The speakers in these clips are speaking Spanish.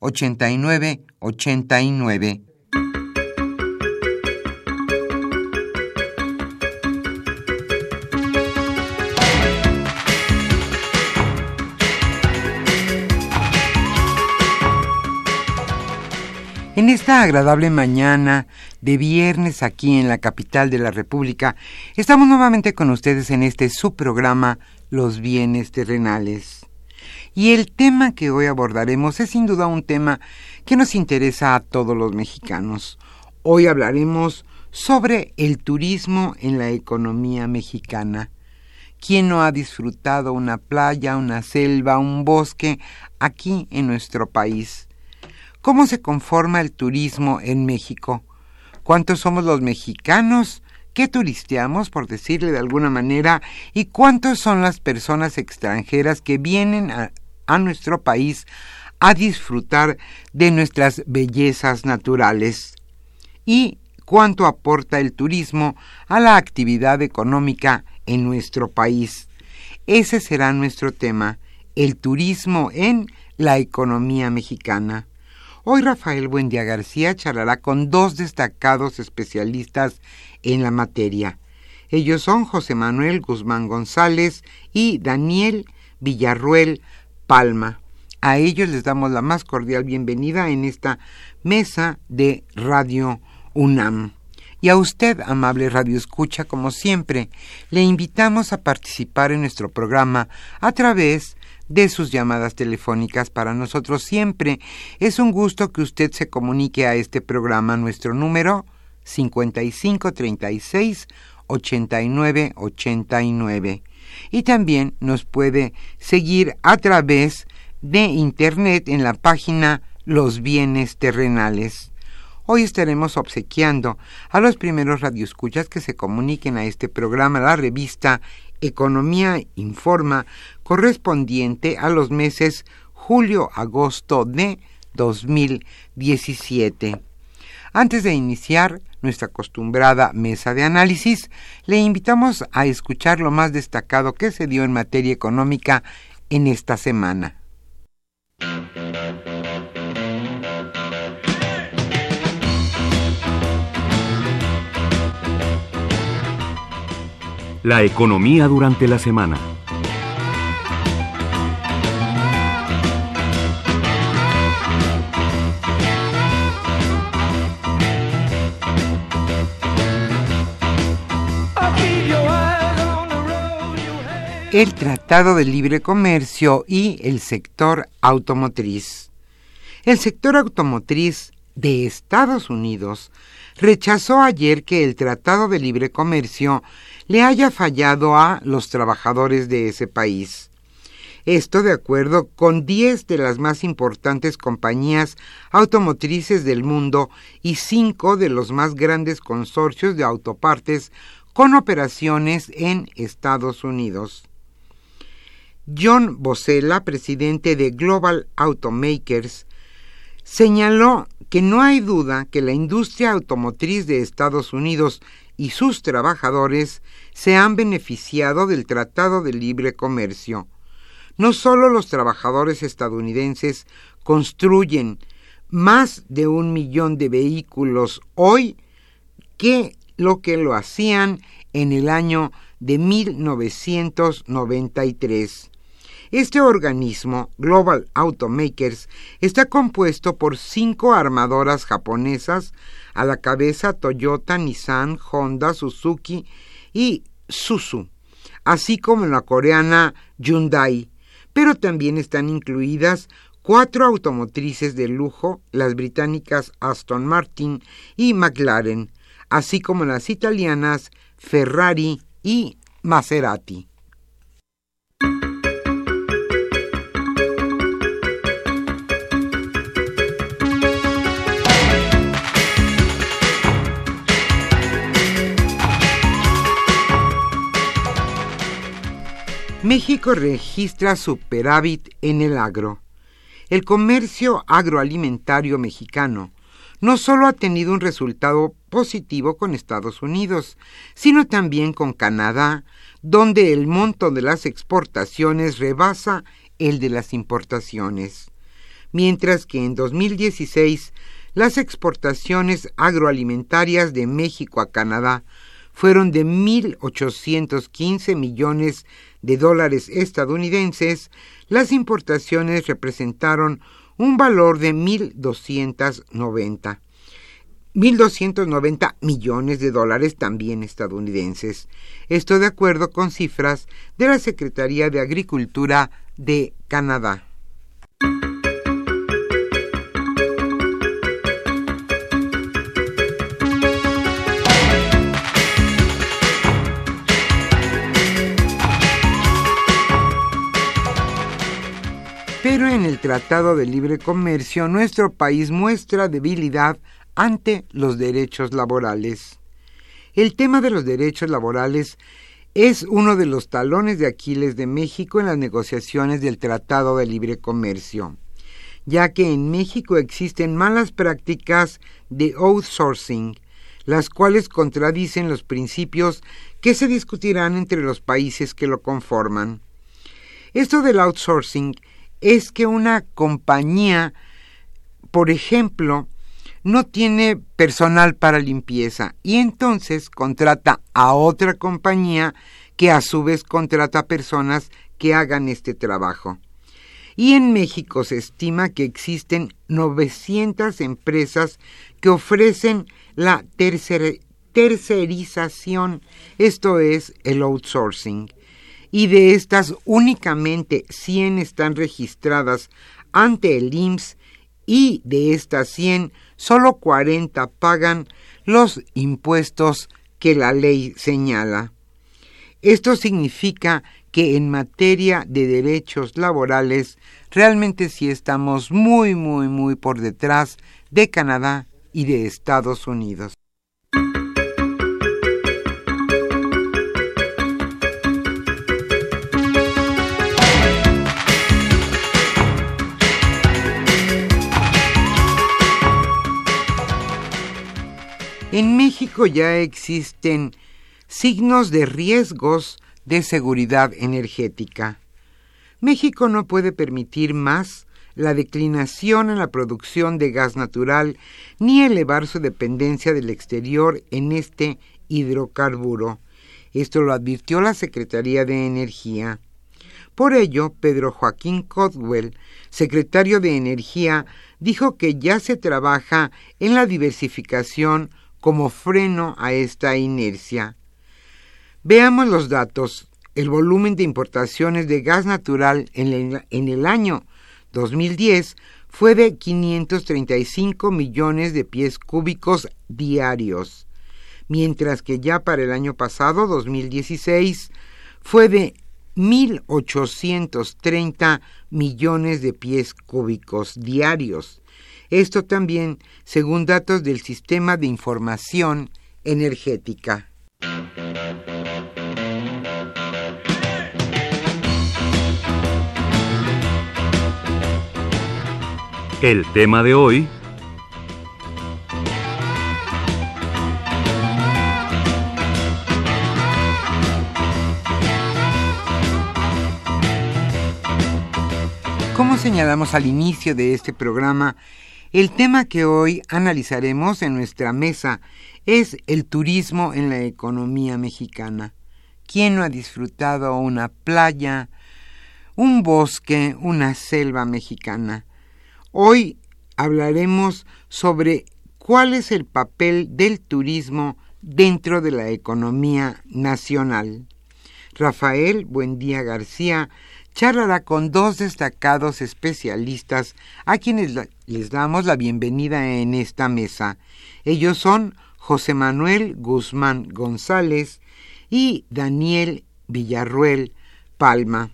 89 89. En esta agradable mañana de viernes aquí en la capital de la República, estamos nuevamente con ustedes en este subprograma Los bienes terrenales. Y el tema que hoy abordaremos es sin duda un tema que nos interesa a todos los mexicanos. Hoy hablaremos sobre el turismo en la economía mexicana. ¿Quién no ha disfrutado una playa, una selva, un bosque aquí en nuestro país? ¿Cómo se conforma el turismo en México? ¿Cuántos somos los mexicanos que turisteamos, por decirle de alguna manera? ¿Y cuántos son las personas extranjeras que vienen a, a nuestro país a disfrutar de nuestras bellezas naturales y cuánto aporta el turismo a la actividad económica en nuestro país. Ese será nuestro tema, el turismo en la economía mexicana. Hoy Rafael Buendía García charlará con dos destacados especialistas en la materia. Ellos son José Manuel Guzmán González y Daniel Villarruel Palma. A ellos les damos la más cordial bienvenida en esta mesa de Radio UNAM. Y a usted, amable Radio Escucha, como siempre, le invitamos a participar en nuestro programa a través de sus llamadas telefónicas. Para nosotros siempre es un gusto que usted se comunique a este programa. Nuestro número 5536 8989 y también nos puede seguir a través de internet en la página Los bienes terrenales. Hoy estaremos obsequiando a los primeros radioescuchas que se comuniquen a este programa, la revista Economía Informa, correspondiente a los meses julio-agosto de 2017. Antes de iniciar nuestra acostumbrada mesa de análisis, le invitamos a escuchar lo más destacado que se dio en materia económica en esta semana. La economía durante la semana. El Tratado de Libre Comercio y el sector automotriz. El sector automotriz de Estados Unidos rechazó ayer que el Tratado de Libre Comercio le haya fallado a los trabajadores de ese país. Esto de acuerdo con 10 de las más importantes compañías automotrices del mundo y 5 de los más grandes consorcios de autopartes con operaciones en Estados Unidos. John Bosella, presidente de Global Automakers, señaló que no hay duda que la industria automotriz de Estados Unidos y sus trabajadores se han beneficiado del Tratado de Libre Comercio. No solo los trabajadores estadounidenses construyen más de un millón de vehículos hoy que lo que lo hacían en el año de 1993. Este organismo, Global Automakers, está compuesto por cinco armadoras japonesas, a la cabeza Toyota, Nissan, Honda, Suzuki y Suzu, así como la coreana Hyundai, pero también están incluidas cuatro automotrices de lujo, las británicas Aston Martin y McLaren, así como las italianas Ferrari y Maserati. México registra superávit en el agro. El comercio agroalimentario mexicano no solo ha tenido un resultado positivo con Estados Unidos, sino también con Canadá, donde el monto de las exportaciones rebasa el de las importaciones, mientras que en 2016 las exportaciones agroalimentarias de México a Canadá fueron de 1.815 millones de dólares estadounidenses, las importaciones representaron un valor de 1.290. 1.290 millones de dólares también estadounidenses. Esto de acuerdo con cifras de la Secretaría de Agricultura de Canadá. En el Tratado de Libre Comercio nuestro país muestra debilidad ante los derechos laborales. El tema de los derechos laborales es uno de los talones de Aquiles de México en las negociaciones del Tratado de Libre Comercio, ya que en México existen malas prácticas de outsourcing, las cuales contradicen los principios que se discutirán entre los países que lo conforman. Esto del outsourcing es que una compañía, por ejemplo, no tiene personal para limpieza y entonces contrata a otra compañía que a su vez contrata personas que hagan este trabajo. Y en México se estima que existen 900 empresas que ofrecen la tercerización, esto es el outsourcing y de estas únicamente 100 están registradas ante el IMSS y de estas 100 solo 40 pagan los impuestos que la ley señala. Esto significa que en materia de derechos laborales realmente sí estamos muy, muy, muy por detrás de Canadá y de Estados Unidos. En México ya existen signos de riesgos de seguridad energética. México no puede permitir más la declinación en la producción de gas natural ni elevar su dependencia del exterior en este hidrocarburo. Esto lo advirtió la Secretaría de Energía. Por ello, Pedro Joaquín Codwell, secretario de Energía, dijo que ya se trabaja en la diversificación como freno a esta inercia. Veamos los datos. El volumen de importaciones de gas natural en el, año 2010 fue de 535 millones de pies cúbicos diarios, mientras que ya para el año pasado, 2016, fue de 1.830 millones de pies cúbicos diarios. Esto también según datos del Sistema de Información Energética. El tema de hoy Como señalamos al inicio de este programa, el tema que hoy analizaremos en nuestra mesa es el turismo en la economía mexicana. ¿Quién no ha disfrutado una playa, un bosque, una selva mexicana? Hoy hablaremos sobre cuál es el papel del turismo dentro de la economía nacional. Rafael Buendía García charlará con dos destacados especialistas a quienes les damos la bienvenida en esta mesa. Ellos son José Manuel Guzmán González y Daniel Villarruel Palma.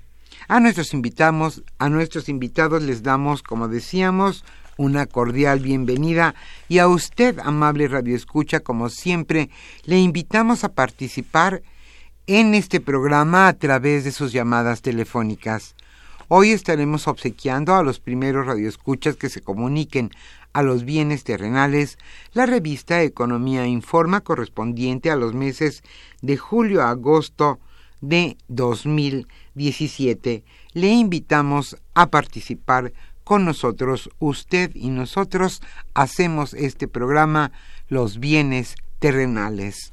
A nuestros, invitamos, a nuestros invitados les damos, como decíamos, una cordial bienvenida y a usted, amable radioescucha, como siempre, le invitamos a participar en este programa a través de sus llamadas telefónicas. Hoy estaremos obsequiando a los primeros radioescuchas que se comuniquen a los bienes terrenales la revista Economía Informa correspondiente a los meses de julio a agosto de 2017. Le invitamos a participar con nosotros. Usted y nosotros hacemos este programa Los bienes terrenales.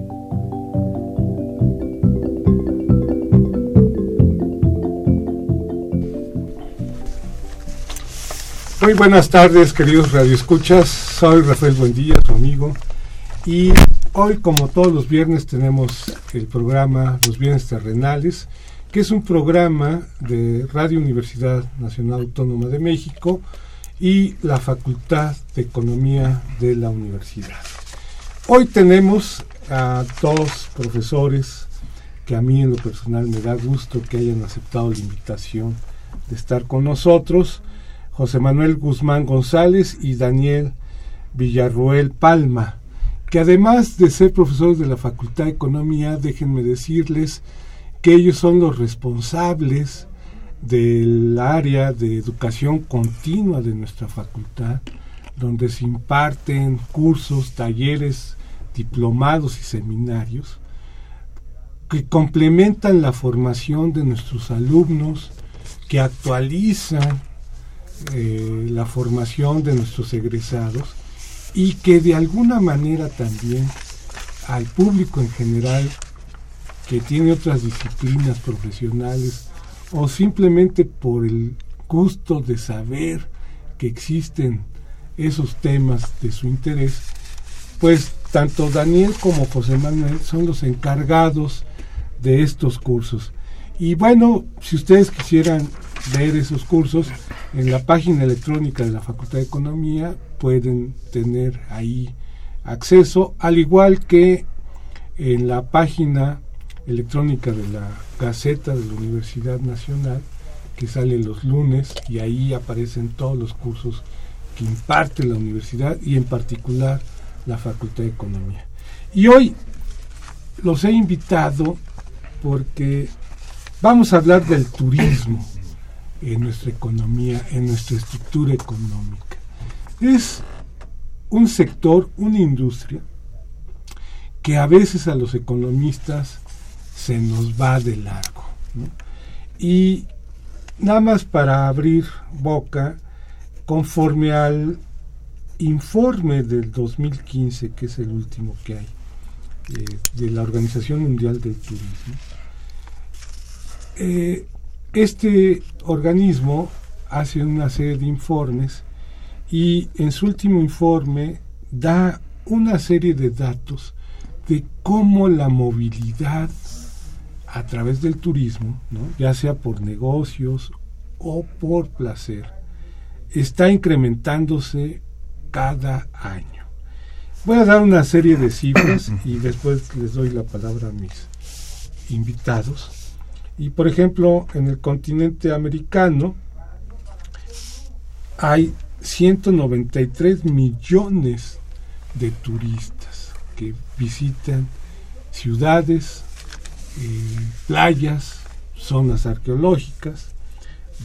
Muy buenas tardes, queridos radioescuchas. Soy Rafael Buendía, su amigo. Y hoy, como todos los viernes, tenemos el programa Los Bienes Terrenales, que es un programa de Radio Universidad Nacional Autónoma de México y la Facultad de Economía de la Universidad. Hoy tenemos a dos profesores que a mí en lo personal me da gusto que hayan aceptado la invitación de estar con nosotros. José Manuel Guzmán González y Daniel Villarroel Palma, que además de ser profesores de la Facultad de Economía, déjenme decirles que ellos son los responsables del área de educación continua de nuestra facultad, donde se imparten cursos, talleres, diplomados y seminarios que complementan la formación de nuestros alumnos, que actualizan eh, la formación de nuestros egresados y que de alguna manera también al público en general que tiene otras disciplinas profesionales o simplemente por el gusto de saber que existen esos temas de su interés, pues tanto Daniel como José Manuel son los encargados de estos cursos. Y bueno, si ustedes quisieran ver esos cursos, en la página electrónica de la Facultad de Economía pueden tener ahí acceso, al igual que en la página electrónica de la Gaceta de la Universidad Nacional, que sale los lunes y ahí aparecen todos los cursos que imparte la universidad y en particular la Facultad de Economía. Y hoy los he invitado porque vamos a hablar del turismo en nuestra economía, en nuestra estructura económica. Es un sector, una industria que a veces a los economistas se nos va de largo. Y nada más para abrir boca, conforme al informe del 2015, que es el último que hay, eh, de la Organización Mundial del Turismo, eh, este organismo hace una serie de informes y en su último informe da una serie de datos de cómo la movilidad a través del turismo, ya sea por negocios o por placer, está incrementándose cada año. Voy a dar una serie de cifras y después les doy la palabra a mis invitados. Y por ejemplo, en el continente americano hay 193 millones de turistas que visitan ciudades, eh, playas, zonas arqueológicas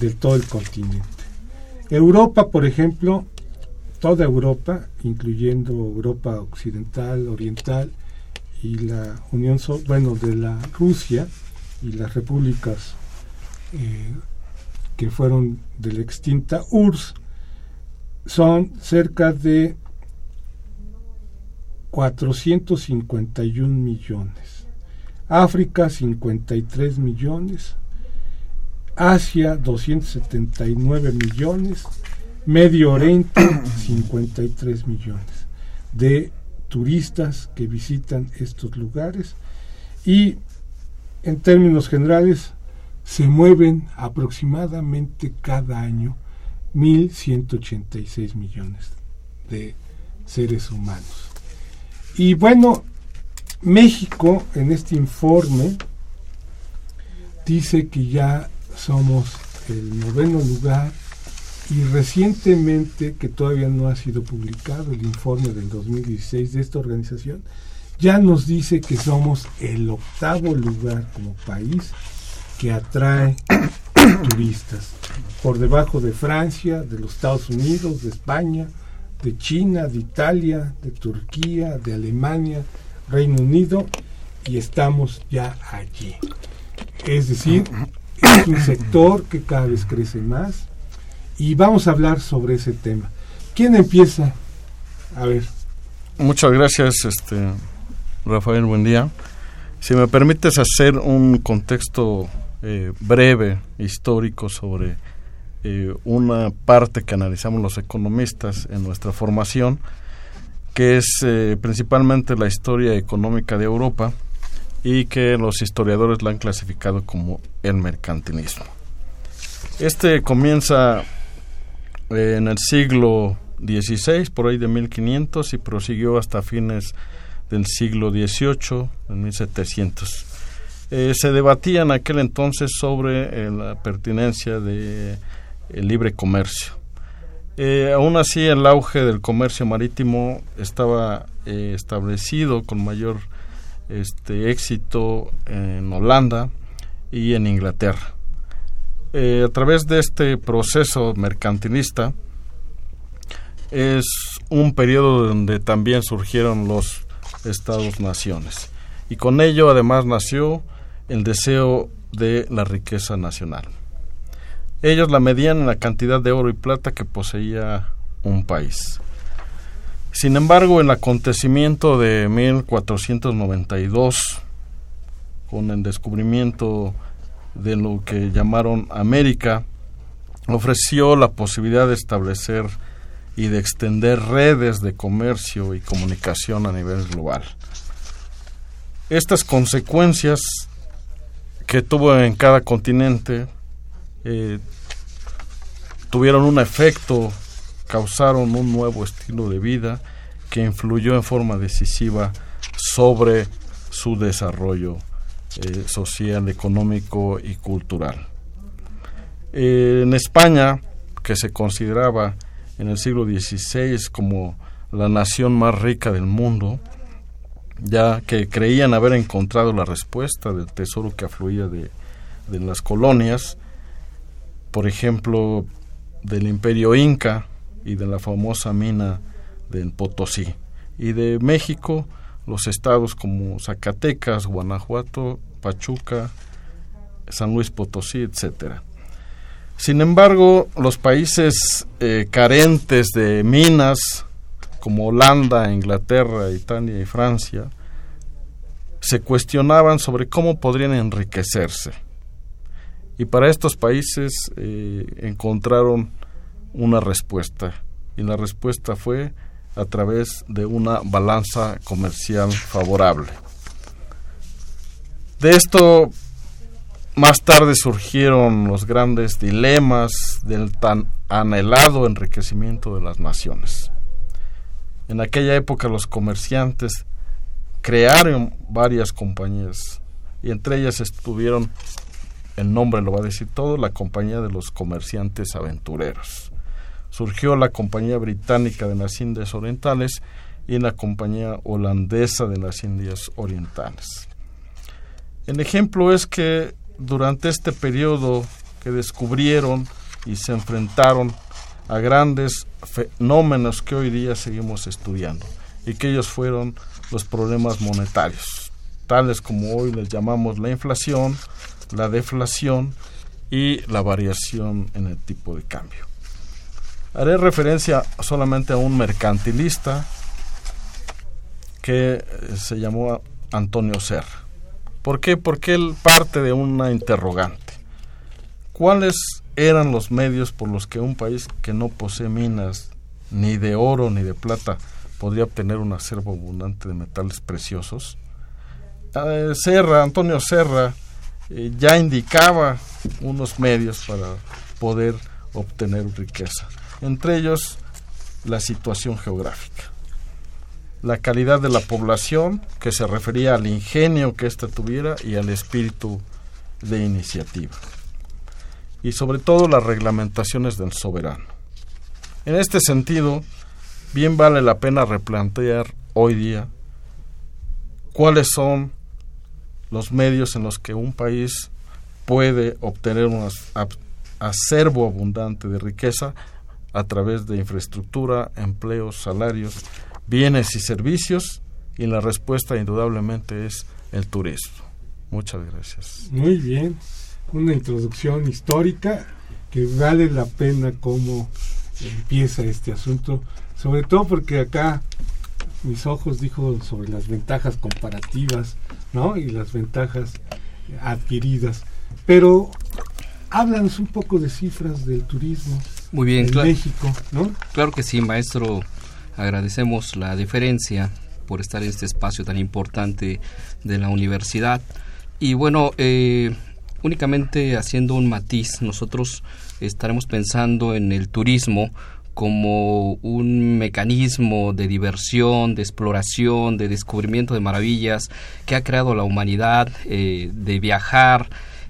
de todo el continente. Europa, por ejemplo, toda Europa, incluyendo Europa occidental, oriental y la Unión, bueno, de la Rusia, y las repúblicas eh, que fueron de la extinta URSS son cerca de 451 millones. África 53 millones. Asia 279 millones. Medio Oriente 53 millones de turistas que visitan estos lugares y en términos generales, se mueven aproximadamente cada año 1.186 millones de seres humanos. Y bueno, México en este informe dice que ya somos el noveno lugar y recientemente, que todavía no ha sido publicado el informe del 2016 de esta organización, ya nos dice que somos el octavo lugar como país que atrae turistas, por debajo de Francia, de los Estados Unidos, de España, de China, de Italia, de Turquía, de Alemania, Reino Unido, y estamos ya allí. Es decir, es un sector que cada vez crece más y vamos a hablar sobre ese tema. ¿Quién empieza? A ver. Muchas gracias, este Rafael, buen día. Si me permites hacer un contexto eh, breve, histórico, sobre eh, una parte que analizamos los economistas en nuestra formación, que es eh, principalmente la historia económica de Europa y que los historiadores la han clasificado como el mercantilismo. Este comienza en el siglo XVI, por ahí de 1500, y prosiguió hasta fines del siglo XVIII, en 1700. Eh, se debatía en aquel entonces sobre eh, la pertinencia del libre comercio. Eh, aún así, el auge del comercio marítimo estaba establecido con mayor este, éxito en Holanda y en Inglaterra. eh, a través de este proceso mercantilista es un periodo donde también surgieron los estados-naciones. Y con ello además nació el deseo de la riqueza nacional. Ellos la medían en la cantidad de oro y plata que poseía un país. Sin embargo, el acontecimiento de 1492, con el descubrimiento de lo que llamaron América, ofreció la posibilidad de establecer y de extender redes de comercio y comunicación a nivel global. Estas consecuencias que tuvo en cada continente eh, tuvieron un efecto, causaron un nuevo estilo de vida que influyó en forma decisiva sobre su desarrollo eh, social, económico y cultural. Eh, en España, que se consideraba en el siglo XVI como la nación más rica del mundo, ya que creían haber encontrado la respuesta del tesoro que afluía de, de las colonias, por ejemplo, del imperio inca y de la famosa mina del Potosí, y de México, los estados como Zacatecas, Guanajuato, Pachuca, San Luis Potosí, etcétera. Sin embargo, los países eh, carentes de minas, como Holanda, Inglaterra, Italia y Francia, se cuestionaban sobre cómo podrían enriquecerse. Y para estos países eh, encontraron una respuesta. Y la respuesta fue a través de una balanza comercial favorable. De esto más tarde surgieron los grandes dilemas del tan anhelado enriquecimiento de las naciones. En aquella época los comerciantes crearon varias compañías y entre ellas estuvieron, el nombre lo va a decir todo, la compañía de los comerciantes aventureros. Surgió la compañía británica de las Indias Orientales y la compañía holandesa de las Indias Orientales. El ejemplo es que durante este periodo que descubrieron y se enfrentaron a grandes fenómenos que hoy día seguimos estudiando y que ellos fueron los problemas monetarios, tales como hoy les llamamos la inflación, la deflación y la variación en el tipo de cambio. Haré referencia solamente a un mercantilista que se llamó Antonio Serra. ¿Por qué? Porque él parte de una interrogante. ¿Cuáles eran los medios por los que un país que no posee minas ni de oro ni de plata podría obtener un acervo abundante de metales preciosos? Eh, Serra, Antonio Serra, eh, ya indicaba unos medios para poder obtener riqueza, entre ellos la situación geográfica la calidad de la población, que se refería al ingenio que ésta tuviera y al espíritu de iniciativa. Y sobre todo las reglamentaciones del soberano. En este sentido, bien vale la pena replantear hoy día cuáles son los medios en los que un país puede obtener un acervo abundante de riqueza a través de infraestructura, empleos, salarios bienes y servicios y la respuesta indudablemente es el turismo. Muchas gracias. Muy bien, una introducción histórica que vale la pena cómo empieza este asunto, sobre todo porque acá mis ojos dijo sobre las ventajas comparativas, ¿no? Y las ventajas adquiridas. Pero háblanos un poco de cifras del turismo Muy bien, en México, ¿no? Claro que sí, maestro Agradecemos la deferencia por estar en este espacio tan importante de la universidad. Y bueno, eh, únicamente haciendo un matiz, nosotros estaremos pensando en el turismo como un mecanismo de diversión, de exploración, de descubrimiento de maravillas que ha creado la humanidad, eh, de viajar,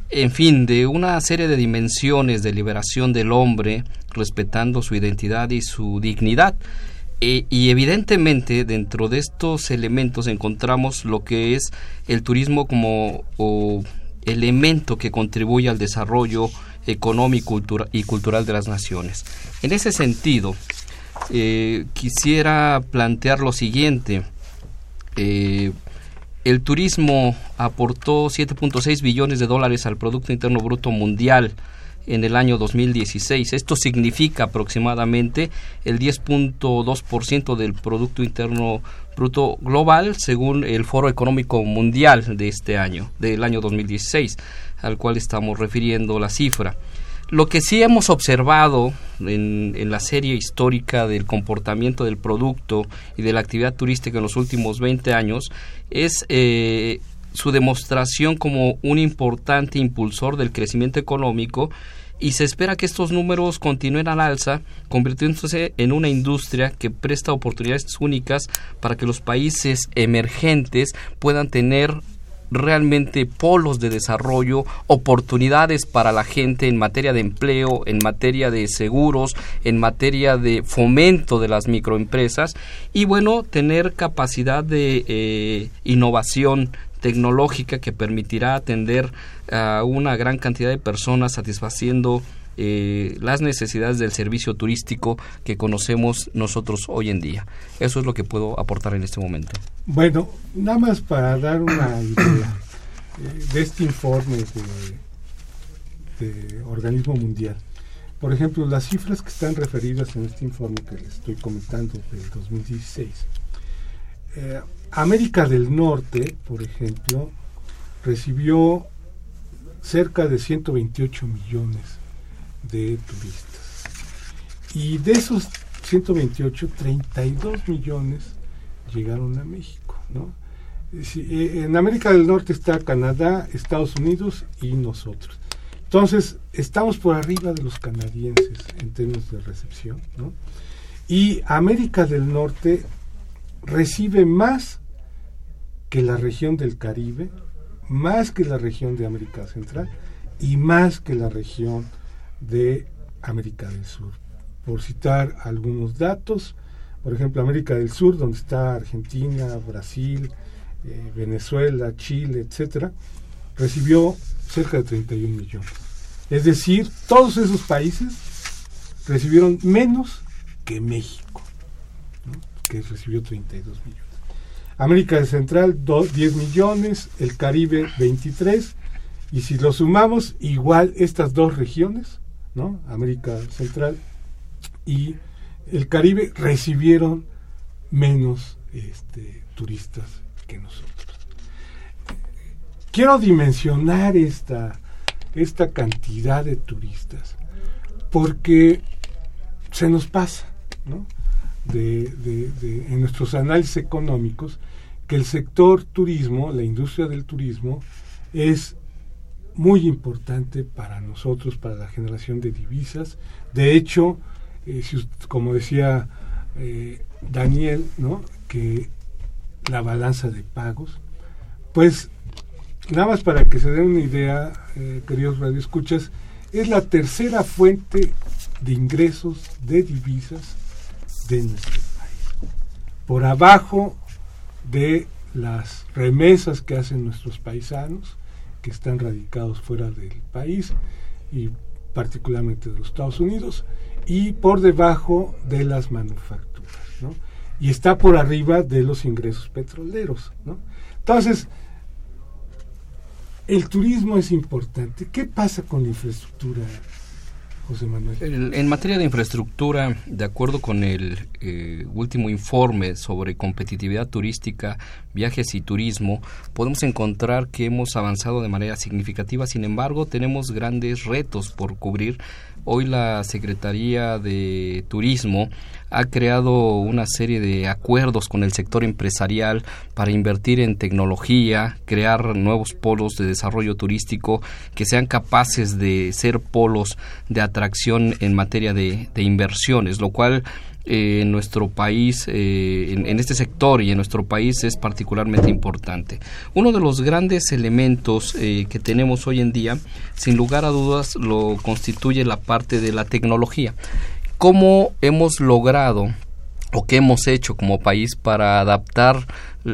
en fin, de una serie de dimensiones de liberación del hombre, respetando su identidad y su dignidad. Eh, y evidentemente dentro de estos elementos encontramos lo que es el turismo como elemento que contribuye al desarrollo económico y cultural de las naciones. En ese sentido, eh, quisiera plantear lo siguiente. Eh, el turismo aportó 7.6 billones de dólares al Producto Interno Bruto Mundial en el año 2016. Esto significa aproximadamente el 10.2% del Producto Interno Bruto Global, según el Foro Económico Mundial de este año, del año 2016, al cual estamos refiriendo la cifra. Lo que sí hemos observado en, la serie histórica del comportamiento del producto y de la actividad turística en los últimos 20 años es eh, su demostración como un importante impulsor del crecimiento económico y se espera que estos números continúen al alza, convirtiéndose en una industria que presta oportunidades únicas para que los países emergentes puedan tener realmente polos de desarrollo, oportunidades para la gente en materia de empleo, en materia de seguros, en materia de fomento de las microempresas y bueno, tener capacidad de eh, innovación tecnológica que permitirá atender a una gran cantidad de personas satisfaciendo eh, las necesidades del servicio turístico que conocemos nosotros hoy en día. Eso es lo que puedo aportar en este momento. Bueno, nada más para dar una idea eh, de este informe de, Organismo Mundial. Por ejemplo, las cifras que están referidas en este informe que les estoy comentando del 2016. Eh, América del Norte, por ejemplo, recibió cerca de 128 millones de turistas. Y de esos 128, 32 millones llegaron a México. ¿no? Eh, en América del Norte está Canadá, Estados Unidos y nosotros. Entonces, estamos por arriba de los canadienses en términos de recepción. ¿no? Y América del Norte recibe más que la región del Caribe, más que la región de América Central y más que la región de América del Sur. Por citar algunos datos, por ejemplo, América del Sur, donde está Argentina, Brasil, eh, Venezuela, Chile, etcétera, recibió cerca de 31 millones. Es decir, todos esos países recibieron menos que México, que recibió 32 millones. América Central 10 millones, el Caribe 23, y si lo sumamos, igual estas dos regiones ¿no? América Central y el Caribe recibieron menos este, turistas que nosotros. Quiero dimensionar esta, esta cantidad de turistas porque se nos pasa ¿no? De, en nuestros análisis económicos que el sector turismo, la industria del turismo, es muy importante para nosotros, para la generación de divisas. De hecho, eh, como decía eh, Daniel, ¿no? que la balanza de pagos, pues nada más para que se den una idea, eh, queridos radioescuchas, es la tercera fuente de ingresos de divisas de nuestro país. Por abajo de las remesas que hacen nuestros paisanos, que están radicados fuera del país y particularmente de los Estados Unidos y por debajo de las manufacturas, ¿no? Y está por arriba de los ingresos petroleros. Entonces, el turismo es importante. ¿Qué pasa con la infraestructura José Manuel. En, materia de infraestructura, de acuerdo con el eh, último informe sobre competitividad turística, viajes y turismo, podemos encontrar que hemos avanzado de manera significativa. Sin embargo, tenemos grandes retos por cubrir. Hoy la Secretaría de Turismo ha creado una serie de acuerdos con el sector empresarial para invertir en tecnología, crear nuevos polos de desarrollo turístico que sean capaces de ser polos de atracción en materia de, inversiones, lo cual eh, en nuestro país, eh, en, este sector y en nuestro país es particularmente importante. Uno de los grandes elementos eh, que tenemos hoy en día, sin lugar a dudas, lo constituye la parte de la tecnología cómo hemos logrado o qué hemos hecho como país para adaptar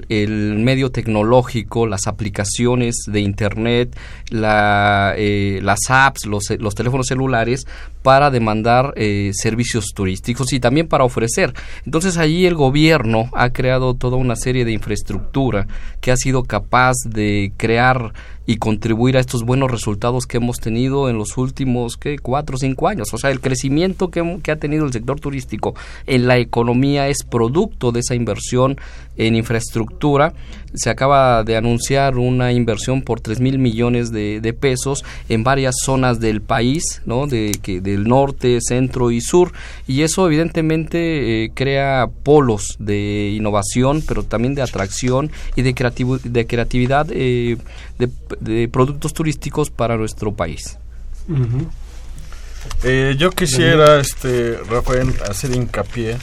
el medio tecnológico, las aplicaciones de Internet, la, eh, las apps, los, los, teléfonos celulares para demandar eh, servicios turísticos y también para ofrecer. Entonces allí el gobierno ha creado toda una serie de infraestructura que ha sido capaz de crear y contribuir a estos buenos resultados que hemos tenido en los últimos ¿qué? cuatro o cinco años. O sea, el crecimiento que, que, ha tenido el sector turístico en la economía es producto de esa inversión en infraestructura. Se acaba de anunciar una inversión por tres mil millones de, de, pesos en varias zonas del país, ¿no? de, que, del norte, centro y sur. Y eso evidentemente eh, crea polos de innovación, pero también de atracción y de, de creatividad eh, de de productos turísticos para nuestro país. Eh, yo quisiera, este, Rafael, hacer hincapié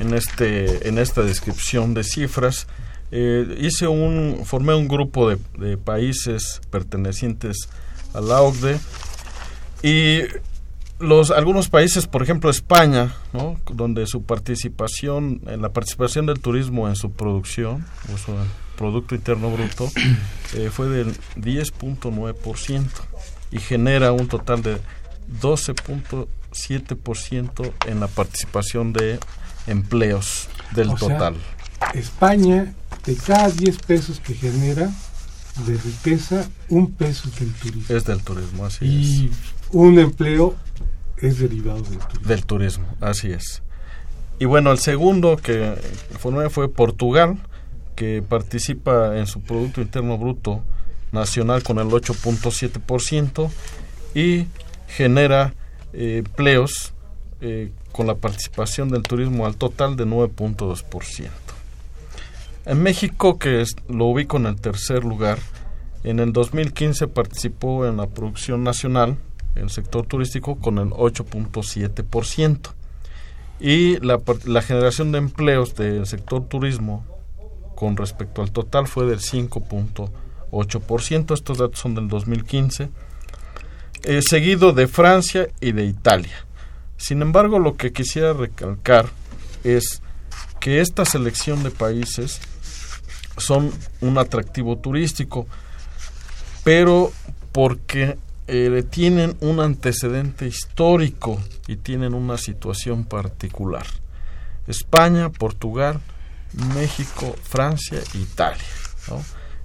en este, en esta descripción de cifras. Eh, hice un, formé un grupo de, países pertenecientes a la OCDE y los algunos países, por ejemplo España, donde su participación, en la participación del turismo en su producción, o su Producto Interno Bruto, eh, fue del 10.9% y genera un total de 12.7% en la participación de empleos del total. España, de cada 10 pesos que genera de riqueza, un peso es del turismo. Es del turismo, así y es. un empleo es derivado del turismo. Del turismo, así es. Y bueno, el segundo que fue, fue Portugal, que participa en su Producto Interno Bruto nacional con el 8.7% y genera eh, empleos eh, con la participación del turismo al total de 9.2%. En México, que lo ubico en el tercer lugar, en el 2015 participó en la producción nacional, el sector turístico, con el 8.7%. Y la, la generación de empleos del sector turismo con respecto al total fue del 5.8%. Estos datos son del 2015. Eh, seguido de Francia y de Italia. Sin embargo, lo que quisiera recalcar es que esta selección de países son un atractivo turístico, pero porque eh, tienen un antecedente histórico y tienen una situación particular. España, Portugal, México, Francia Italia.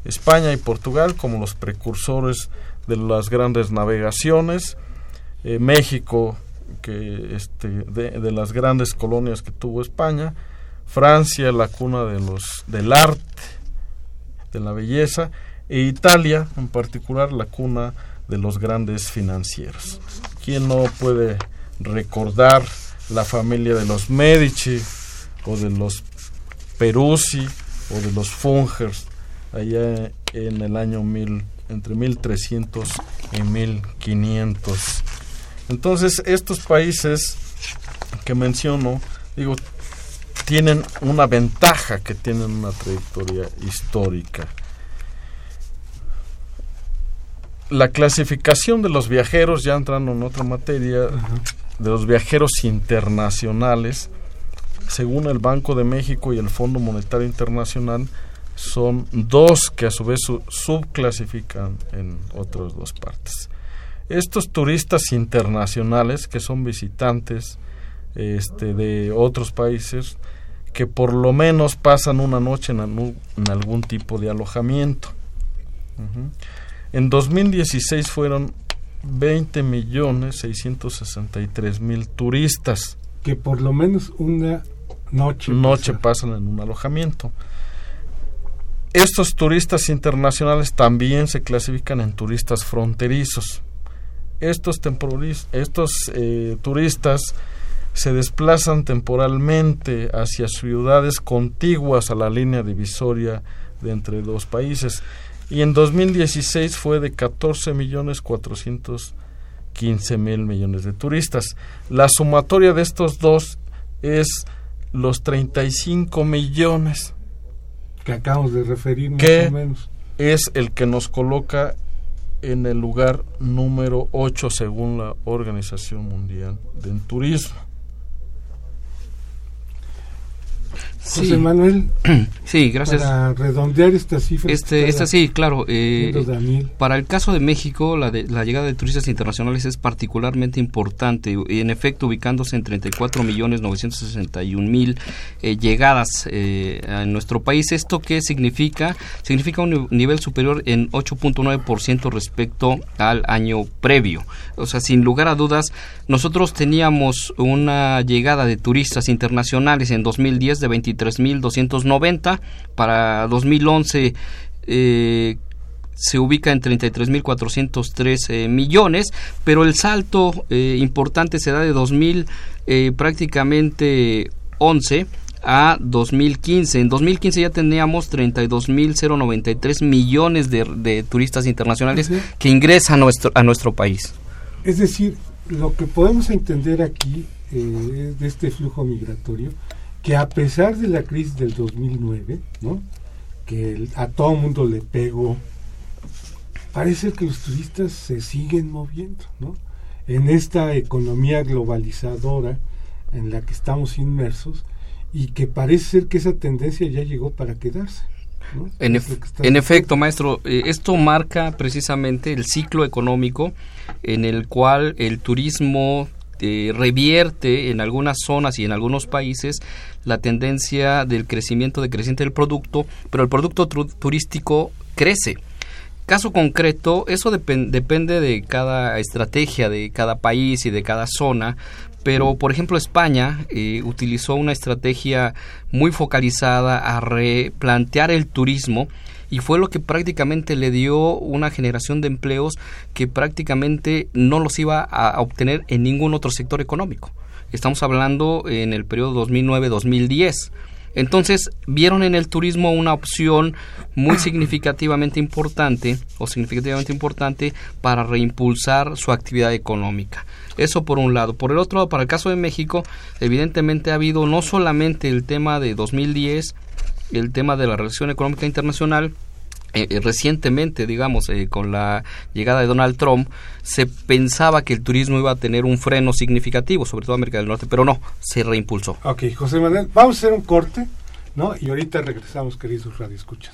España y Portugal como los precursores de las grandes navegaciones, eh, México que este, de, las grandes colonias que tuvo España, Francia la cuna de los del arte, de la belleza, e Italia en particular la cuna de los grandes financieros. ¿Quién no puede recordar la familia de los Medici o de los Peruzzi o de los Fungers allá en el año mil, entre 1300 y 1500. Entonces, estos países que menciono, digo, tienen una ventaja que tienen una trayectoria histórica. La clasificación de los viajeros, ya entrando en otra materia, de los viajeros internacionales, según el Banco de México y el Fondo Monetario Internacional, son dos que a su vez subclasifican en otras dos partes. Estos turistas internacionales, que son visitantes este, de otros países, que por lo menos pasan una noche en, algún tipo de alojamiento. En 2016 fueron 20 millones 663 mil turistas. Que por lo menos una noche, pasan en un alojamiento. Estos turistas internacionales también se clasifican en turistas fronterizos. Estos, estos eh, turistas se desplazan temporalmente hacia ciudades contiguas a la línea divisoria de entre dos países. Y en 2016 fue de 14 millones 415 mil millones de turistas. La sumatoria de estos dos es los 35 millones que acabamos de referir más o menos. Es el que nos coloca en el lugar número 8 según la Organización Mundial del Turismo. José Manuel. Sí, gracias. Para redondear esta cifra. Este, esta sí, claro. Eh, para el caso de México, la, de, la llegada de turistas internacionales es particularmente importante. En efecto, ubicándose en 34 millones 961 mil eh, llegadas eh, a nuestro país. ¿Esto qué significa? Significa un nivel superior en 8.9% respecto al año previo. O sea, sin lugar a dudas, nosotros teníamos una llegada de turistas internacionales en 2010 de 23.290 para 2011 eh, se ubica en 33.413 millones, pero el salto eh, importante se da de 2000 eh, prácticamente 11 a 2015. En 2015 ya teníamos 32.093 millones de, de turistas internacionales que ingresan a nuestro, a nuestro país. Es decir, lo que podemos entender aquí de este flujo migratorio que a pesar de la crisis del 2009, ¿no? que a todo mundo le pegó, parece que los turistas se siguen moviendo, ¿no? En esta economía globalizadora en la que estamos inmersos y que parece ser que esa tendencia ya llegó para quedarse. En, en efecto, maestro, eh, esto marca precisamente el ciclo económico en el cual el turismo eh, revierte en algunas zonas y en algunos países la tendencia del crecimiento decreciente del producto, pero el producto turístico crece. Caso concreto, eso depende de cada estrategia de cada país y de cada zona, pero por ejemplo España eh, utilizó una estrategia muy focalizada a replantear el turismo y fue lo que prácticamente le dio una generación de empleos que prácticamente no los iba a obtener en ningún otro sector económico. Estamos hablando en el periodo 2009-2010. Entonces vieron en el turismo una opción muy significativamente importante o significativamente importante para reimpulsar su actividad económica. Eso por un lado. Por el otro lado, para el caso de México, evidentemente ha habido no solamente el tema de 2010, el tema de la relación económica internacional, eh, eh, recientemente, digamos, eh, con la llegada de Donald Trump, se pensaba que el turismo iba a tener un freno significativo, sobre todo América del Norte, pero no, se reimpulsó. Ok, José Manuel, vamos a hacer un corte, ¿no? Y ahorita regresamos, queridos radioescuchas.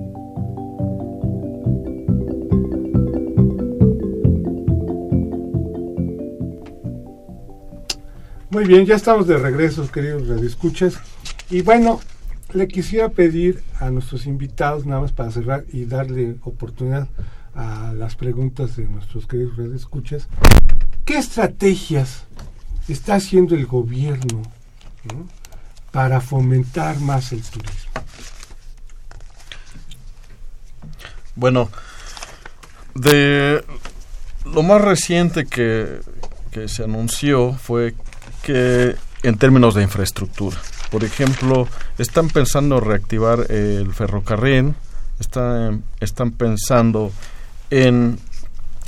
Muy bien, ya estamos de regreso, queridos radioescuchas. Y bueno, le quisiera pedir a nuestros invitados, nada más para cerrar y darle oportunidad a las preguntas de nuestros queridos radioescuchas, ¿qué estrategias está haciendo el gobierno para fomentar más el turismo? Bueno, de lo más reciente que, que se anunció fue que en términos de infraestructura, por ejemplo, están pensando reactivar el ferrocarril, están, están pensando en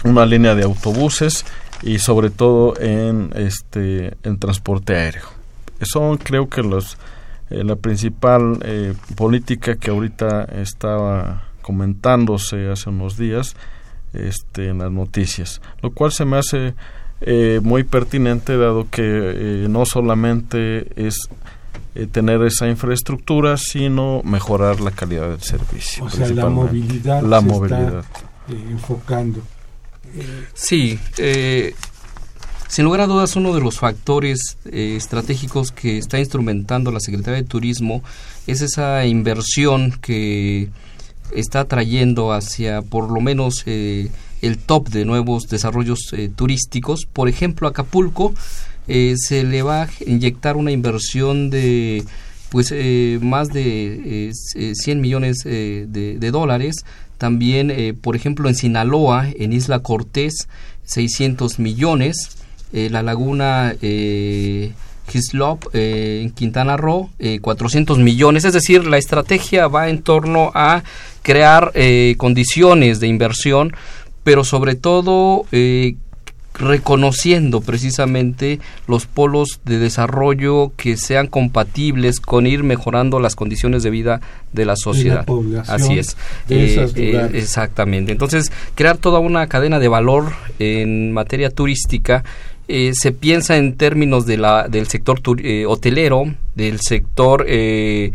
una línea de autobuses y sobre todo en este en transporte aéreo. Son creo que los eh, la principal eh, política que ahorita estaba comentándose hace unos días este, en las noticias, lo cual se me hace eh, muy pertinente dado que no solamente es tener esa infraestructura, sino mejorar la calidad del servicio. O sea, la movilidad. La movilidad. enfocando. Sí, eh, sin lugar a dudas, uno de los factores eh, estratégicos que está instrumentando la Secretaría de Turismo es esa inversión que está trayendo hacia por lo menos eh, el top de nuevos desarrollos eh, turísticos. Por ejemplo, Acapulco se le va a inyectar una inversión de pues más de 100 millones de, de, dólares. También, por ejemplo, en Sinaloa, en Isla Cortés, 600 millones. Eh, la laguna eh, Hislop eh, en Quintana Roo, 400 millones. Es decir, la estrategia va en torno a crear condiciones de inversión, pero sobre todo reconociendo precisamente los polos de desarrollo que sean compatibles con ir mejorando las condiciones de vida de la sociedad. Así es. exactamente. Entonces, crear toda una cadena de valor en materia turística eh, se piensa en términos de la, del sector eh, hotelero, del sector eh,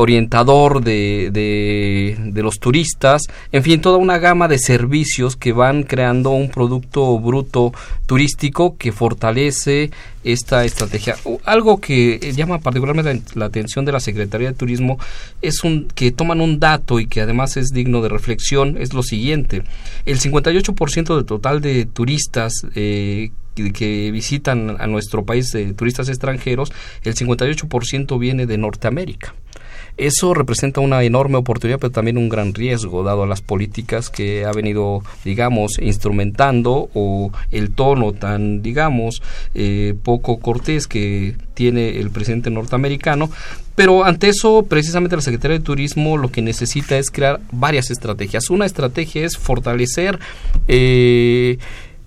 orientador de, de, los turistas, en fin, toda una gama de servicios que van creando un producto bruto turístico que fortalece esta estrategia. Algo que llama particularmente la atención de la Secretaría de Turismo es un, que toman un dato y que además es digno de reflexión, es lo siguiente, el 58% del total de turistas eh, que visitan a nuestro país de turistas extranjeros, el 58% viene de Norteamérica. Eso representa una enorme oportunidad, pero también un gran riesgo, dado las políticas que ha venido, digamos, instrumentando o el tono tan, digamos, eh, poco cortés que tiene el presidente norteamericano. Pero ante eso, precisamente la Secretaría de Turismo lo que necesita es crear varias estrategias. Una estrategia es fortalecer eh,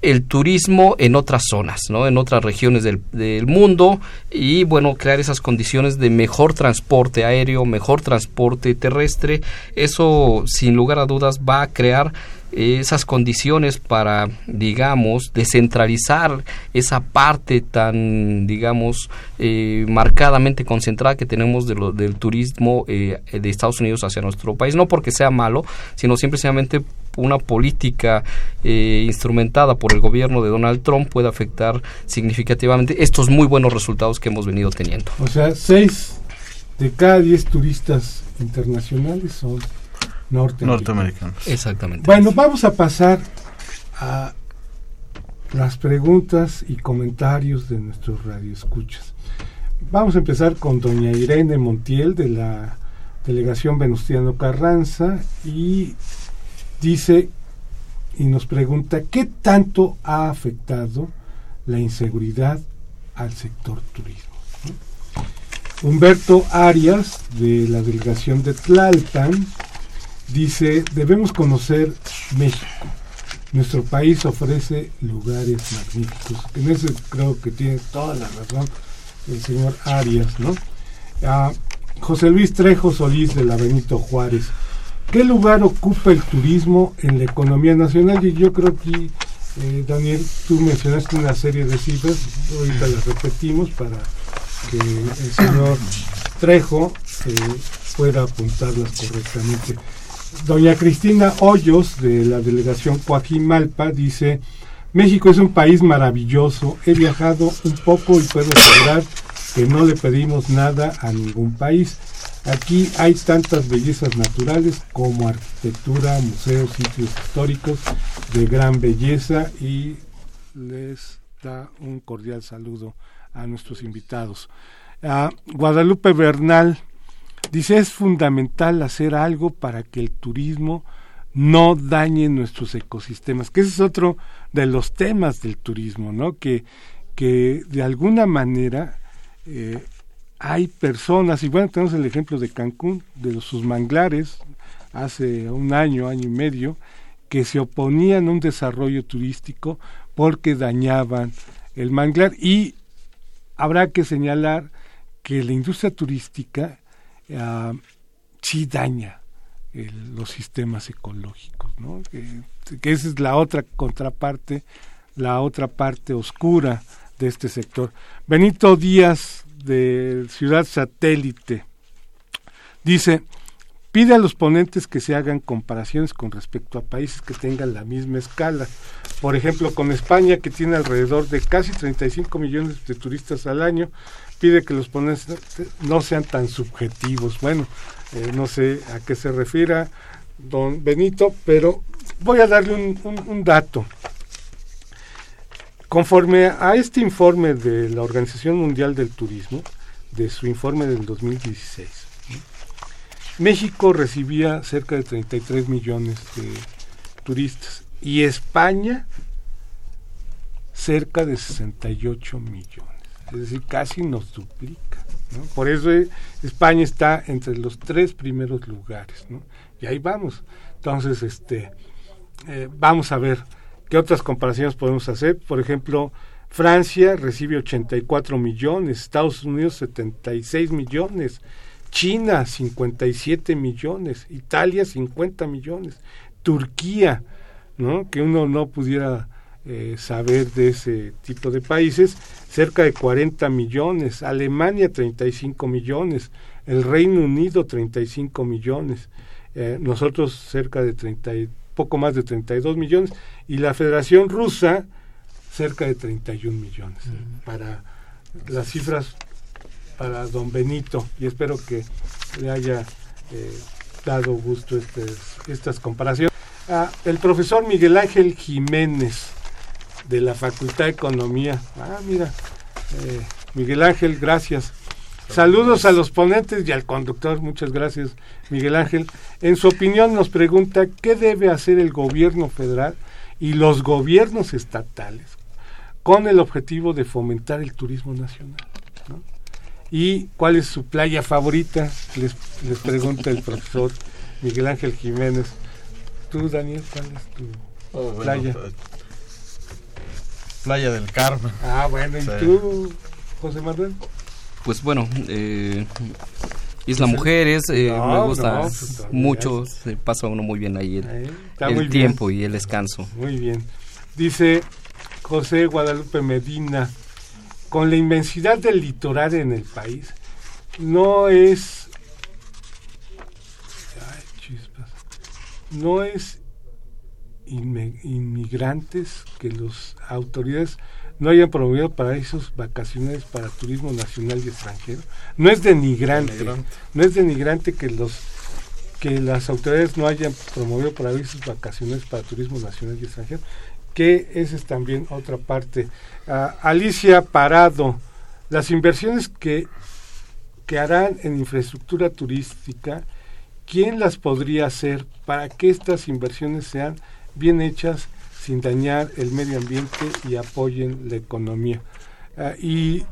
el turismo en otras zonas, ¿no? en otras regiones del, del, mundo y bueno, crear esas condiciones de mejor transporte aéreo, mejor transporte terrestre. Eso sin lugar a dudas va a crear esas condiciones para, digamos, descentralizar esa parte tan, digamos, eh, marcadamente concentrada que tenemos de lo, del turismo eh, de Estados Unidos hacia nuestro país. No porque sea malo, sino simplemente una política eh, instrumentada por el gobierno de Donald Trump puede afectar significativamente estos muy buenos resultados que hemos venido teniendo. O sea, seis de cada diez turistas internacionales son norteamericanos. Exactamente. Bueno, vamos a pasar a las preguntas y comentarios de nuestros radioescuchas. Vamos a empezar con doña Irene Montiel de la delegación Venustiano Carranza y dice y nos pregunta qué tanto ha afectado la inseguridad al sector turismo. Humberto Arias de la delegación de Tlalpan Dice, debemos conocer México. Nuestro país ofrece lugares magníficos. En eso creo que tiene toda la razón el señor Arias, ¿no? José Luis Trejo Solís de la Benito Juárez. ¿Qué lugar ocupa el turismo en la economía nacional? Y yo creo que, eh, Daniel, tú mencionaste una serie de cifras, ahorita las repetimos para que el señor Trejo eh, pueda apuntarlas correctamente. Doña Cristina Hoyos, de la delegación Coajimalpa, dice, México es un país maravilloso, he viajado un poco y puedo asegurar que no le pedimos nada a ningún país. Aquí hay tantas bellezas naturales como arquitectura, museos, sitios históricos de gran belleza y les da un cordial saludo a nuestros invitados. A Guadalupe Bernal Dice, es fundamental hacer algo para que el turismo no dañen nuestros ecosistemas, que ese es otro de los temas del turismo, ¿no? Que, que de alguna manera eh, hay personas, y bueno, tenemos el ejemplo de Cancún, de los, sus manglares, hace un año, año y medio, que se oponían a un desarrollo turístico porque dañaban el manglar y habrá que señalar que la industria turística uh, sí daña los sistemas ecológicos, ¿no? Que, que, esa es la otra contraparte, la otra parte oscura de este sector. Benito Díaz de Ciudad Satélite dice, pide a los ponentes que se hagan comparaciones con respecto a países que tengan la misma escala. Por ejemplo, con España, que tiene alrededor de casi 35 millones de turistas al año, pide que los ponentes no sean tan subjetivos. Bueno, eh, no sé a qué se refiera don Benito, pero voy a darle un, un, un dato. Conforme a este informe de la Organización Mundial del Turismo, de su informe del 2016, México recibía cerca de 33 millones de turistas y España cerca de 68 millones. Es decir, casi nos duplica. Por eso España está entre los tres primeros lugares. Y ahí vamos. Entonces, este, eh, vamos a ver qué otras comparaciones podemos hacer. Por ejemplo, Francia recibe 84 millones, Estados Unidos 76 millones, China 57 millones, Italia 50 millones, Turquía, que uno no pudiera eh, saber de ese tipo de países, cerca de 40 millones, Alemania 35 millones, el Reino Unido 35 millones, eh, nosotros cerca de 30, poco más de 32 millones, y la Federación Rusa cerca de 31 millones. Para las cifras para don Benito y espero que le haya eh, dado gusto este, estas comparaciones. Ah, el profesor Miguel Ángel Jiménez de la Facultad de Economía. Ah, mira, eh, Miguel Ángel, gracias. Saludos a los ponentes y al conductor, muchas gracias Miguel Ángel. En su opinión nos pregunta qué debe hacer el gobierno federal y los gobiernos estatales con el objetivo de fomentar el turismo nacional. ¿no? ¿Y cuál es su playa favorita? Les, les pregunta el profesor Miguel Ángel Jiménez. ¿Tú, Daniel, cuál es tu oh, bueno, playa? Pues, playa del Carmen. Ah, bueno, ¿y sí. tú, José Manuel? Pues bueno, eh, Isla Mujeres, eh, no, me gusta no, pues, mucho, se pasa uno muy bien ahí el, eh, el tiempo bien. y el descanso. Muy bien. Dice José Guadalupe Medina, con la inmensidad del litoral en el país, no es... Ay, chispas, no es inmigrantes que las autoridades no hayan promovido paraísos vacacionales para turismo nacional y extranjero. No es denigrante, denigrante. no es denigrante que los que las autoridades no hayan promovido paraísos vacacionales para turismo nacional y extranjero que esa es también otra parte. Uh, Alicia Parado, las inversiones que, que harán en infraestructura turística, ¿quién las podría hacer para que estas inversiones sean bien hechas sin dañar el medio ambiente y apoyen la economía? Uh, y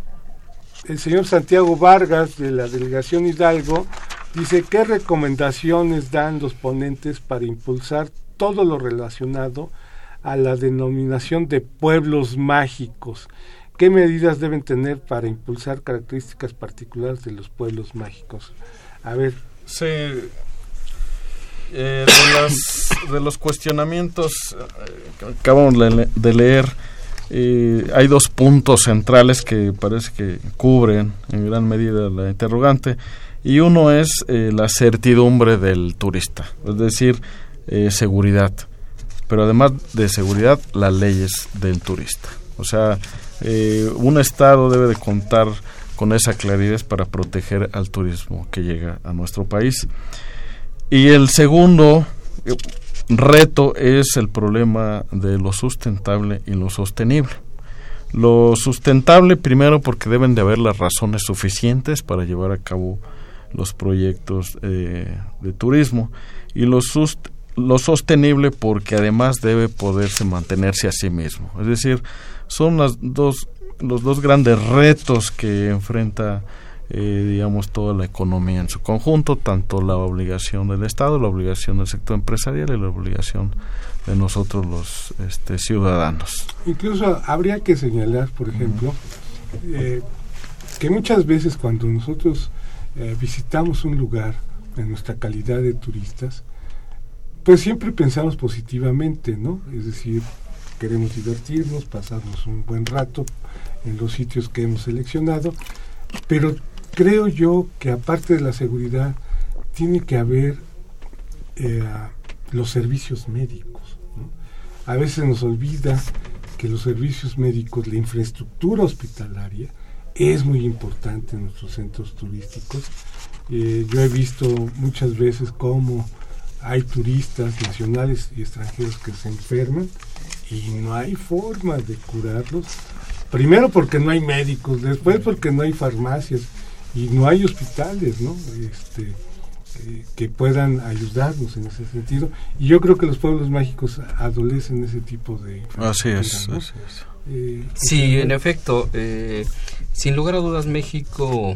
el señor Santiago Vargas de la delegación Hidalgo dice qué recomendaciones dan los ponentes para impulsar todo lo relacionado a la denominación de pueblos mágicos. ¿Qué medidas deben tener para impulsar características particulares de los pueblos mágicos? A ver. Sí. Eh, de, las, de, los cuestionamientos eh, que acabamos de leer, eh, hay dos puntos centrales que parece que cubren en gran medida la interrogante. Y uno es eh, la certidumbre del turista, es decir, seguridad pero además de seguridad, las leyes del turista. O sea, un Estado debe de contar con esa claridad para proteger al turismo que llega a nuestro país. Y el segundo reto es el problema de lo sustentable y lo sostenible. Lo sustentable primero porque deben de haber las razones suficientes para llevar a cabo los proyectos eh, de turismo y lo sust lo sostenible porque además debe poderse mantenerse a sí mismo. Es decir, son las dos, los dos grandes retos que enfrenta eh, digamos, toda la economía en su conjunto, tanto la obligación del Estado, la obligación del sector empresarial y la obligación de nosotros los este, ciudadanos. Incluso habría que señalar, por ejemplo, eh, que muchas veces cuando nosotros eh, visitamos un lugar en nuestra calidad de turistas, pues siempre pensamos positivamente, ¿no? Es decir, queremos divertirnos, pasarnos un buen rato en los sitios que hemos seleccionado, pero creo yo que aparte de la seguridad, tiene que haber eh, los servicios médicos. A veces nos olvida que los servicios médicos, la infraestructura hospitalaria, es muy importante en nuestros centros turísticos. Eh, yo he visto muchas veces cómo hay turistas nacionales y extranjeros que se enferman y no hay forma de curarlos. Primero porque no hay médicos, después porque no hay farmacias y no hay hospitales, ¿no? Este, eh, que puedan ayudarnos en ese sentido. Y yo creo que los pueblos mágicos adolecen ese tipo de... Así es, eh, sí, en efecto. Eh, sin lugar a dudas, México,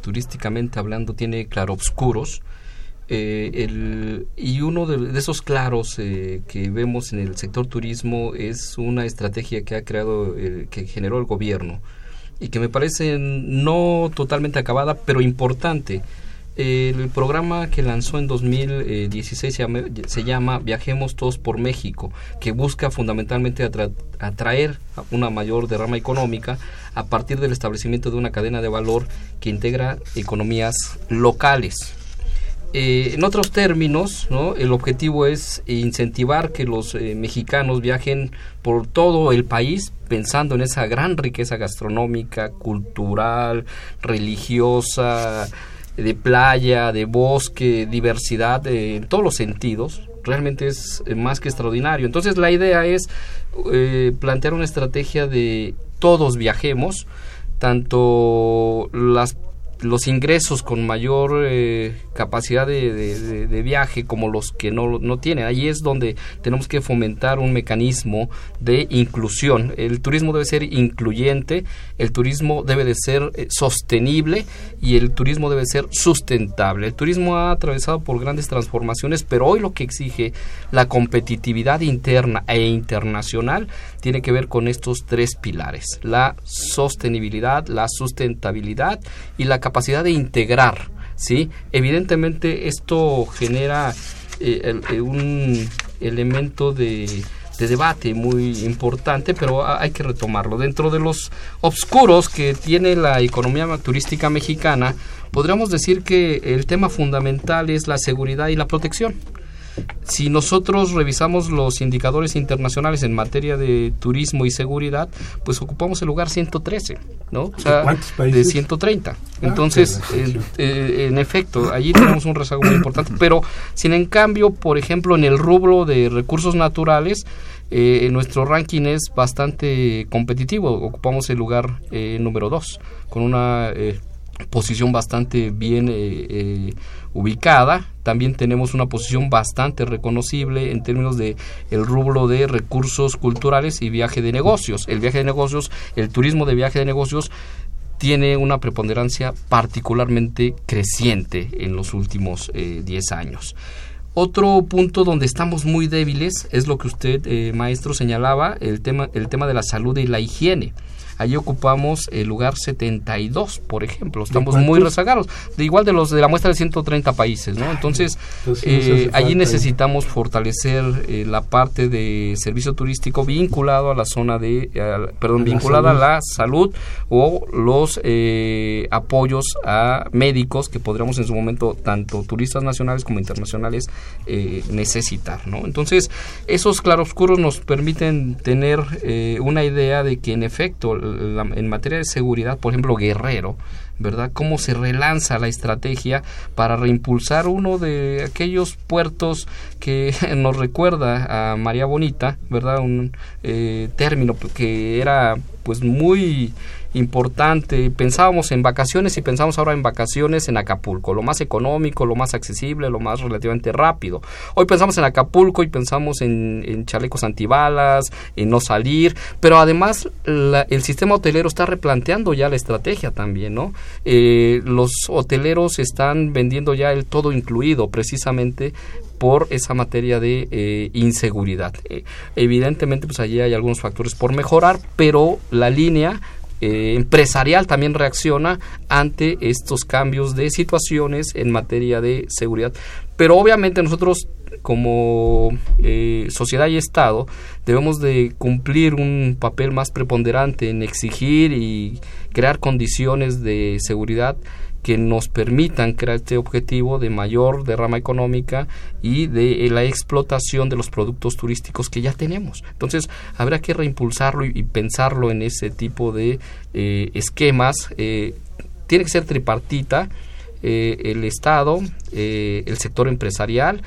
turísticamente hablando, tiene claroscuros. El, y uno de, esos claros que vemos en el sector turismo es una estrategia que ha creado, que generó el gobierno y que me parece no totalmente acabada, pero importante. El programa que lanzó en 2016 se llama, Viajemos Todos por México, que busca fundamentalmente atraer una mayor derrama económica a partir del establecimiento de una cadena de valor que integra economías locales. Eh, en otros términos, ¿no? el objetivo es incentivar que los eh, mexicanos viajen por todo el país pensando en esa gran riqueza gastronómica, cultural, religiosa, de playa, de bosque, diversidad, en todos los sentidos. Realmente es eh, más que extraordinario. Entonces la idea es plantear una estrategia de todos viajemos, tanto las los ingresos con mayor eh, capacidad de, viaje como los que no, no tienen. Ahí es donde tenemos que fomentar un mecanismo de inclusión. El turismo debe ser incluyente, el turismo debe de ser eh, sostenible y el turismo debe ser sustentable. El turismo ha atravesado por grandes transformaciones, pero hoy lo que exige la competitividad interna e internacional tiene que ver con estos tres pilares, la sostenibilidad, la sustentabilidad y la capacidad de integrar. ¿sí? Evidentemente esto genera eh, eh, un elemento de, de debate muy importante, pero hay que retomarlo. Dentro de los obscuros que tiene la economía turística mexicana, podríamos decir que el tema fundamental es la seguridad y la protección si nosotros revisamos los indicadores internacionales en materia de turismo y seguridad, pues ocupamos el lugar 113, ¿no? O sea, de 130. Ah, Entonces, eh, en efecto, allí tenemos un rezago muy importante, pero sin en cambio, por ejemplo, en el rubro de recursos naturales, eh, nuestro ranking es bastante competitivo, ocupamos el lugar eh, número 2, con una posición bastante bien ubicada. También tenemos una posición bastante reconocible en términos de el rubro de recursos culturales y viaje de negocios. El viaje de negocios, el turismo de viaje de negocios tiene una preponderancia particularmente creciente en los últimos 10 eh, años. Otro punto donde estamos muy débiles es lo que usted, eh, maestro, señalaba, el tema, el tema de la salud y la higiene. Allí ocupamos el lugar 72, por ejemplo. Estamos muy rezagados. De igual de los de la muestra de 130 países, ¿no? Entonces, eh, allí necesitamos fortalecer eh, la parte de servicio turístico vinculado a la zona de, perdón, vinculada a la salud o los eh, apoyos a médicos que podríamos en su momento, tanto turistas nacionales como internacionales, necesitar, ¿no? Entonces, esos claroscuros nos permiten tener una idea de que en efecto en materia de seguridad, por ejemplo, Guerrero, ¿verdad? Cómo se relanza la estrategia para reimpulsar uno de aquellos puertos que nos recuerda a María Bonita, ¿verdad? Un eh, término que era pues muy importante. Pensábamos en vacaciones y pensamos ahora en vacaciones en Acapulco, lo más económico, lo más accesible, lo más relativamente rápido. Hoy pensamos en Acapulco y pensamos en, chalecos antibalas, en no salir, pero además el sistema hotelero está replanteando ya la estrategia también, ¿no? Eh, los hoteleros están vendiendo ya el todo incluido, precisamente por esa materia de eh, inseguridad. Eh, evidentemente, pues allí hay algunos factores por mejorar, pero la línea eh, empresarial también reacciona ante estos cambios de situaciones en materia de seguridad. Pero obviamente nosotros como sociedad y Estado debemos de cumplir un papel más preponderante en exigir y crear condiciones de seguridad que nos permitan crear este objetivo de mayor derrama económica y de eh, la explotación de los productos turísticos que ya tenemos. Entonces, habrá que reimpulsarlo y, pensarlo en ese tipo de eh, esquemas. Eh, tiene que ser tripartita, el Estado, el sector empresarial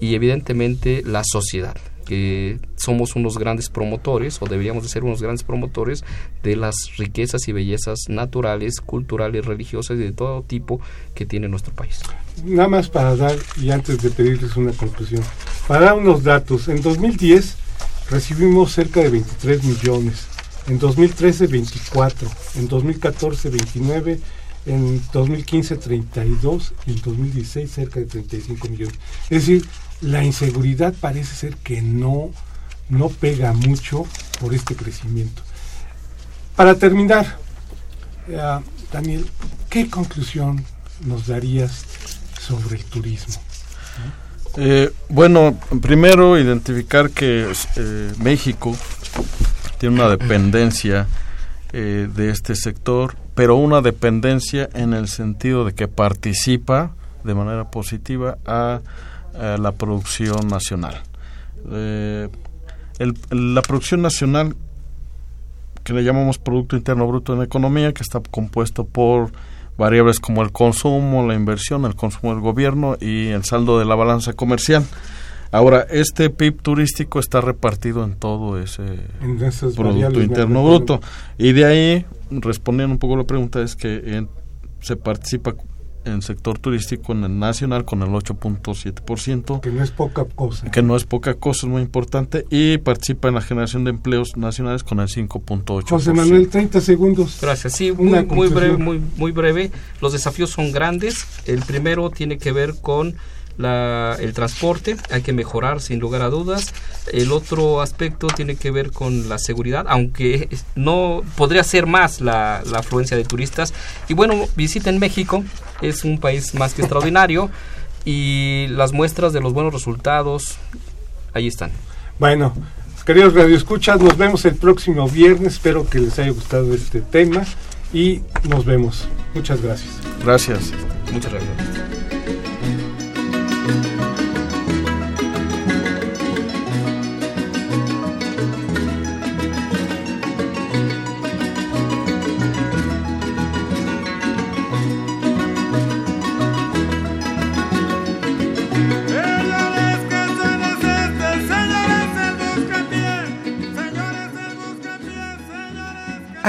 y evidentemente la sociedad que somos unos grandes promotores o deberíamos de ser unos grandes promotores de las riquezas y bellezas naturales, culturales, religiosas y de todo tipo que tiene nuestro país. Nada más para dar, y antes de pedirles una conclusión, para dar unos datos, en 2010 recibimos cerca de 23 millones, en 2013 24, en 2014 29, en 2015 32 y en 2016 cerca de 35 millones. Es decir, la inseguridad parece ser que no, no pega mucho por este crecimiento. Para terminar, eh, Daniel, ¿qué conclusión nos darías sobre el turismo? Eh, bueno, primero identificar que eh, México tiene una dependencia de este sector, pero una dependencia en el sentido de que participa de manera positiva a la producción nacional. Eh, la producción nacional, que le llamamos Producto Interno Bruto en Economía, que está compuesto por variables como el consumo, la inversión, el consumo del gobierno y el saldo de la balanza comercial. Ahora, este PIB turístico está repartido en todo ese Producto Interno Bruto. Y de ahí, respondiendo un poco a la pregunta, es que se participa en sector turístico en el nacional con el 8.7%. Que no es poca cosa. Que no es poca cosa, es muy importante. Y participa en la generación de empleos nacionales con el 5.8%. José Manuel, 30 segundos. Gracias. Sí, muy, muy, breve, muy, muy breve. Los desafíos son grandes. El primero tiene que ver con la, el transporte, hay que mejorar sin lugar a dudas. El otro aspecto tiene que ver con la seguridad, aunque no podría ser más la, la afluencia de turistas. Y bueno, visiten México, es un país más que extraordinario y las muestras de los buenos resultados ahí están. Bueno, queridos radioescuchas, nos vemos el próximo viernes. Espero que les haya gustado este tema y nos vemos. Muchas gracias. Gracias. Muchas gracias.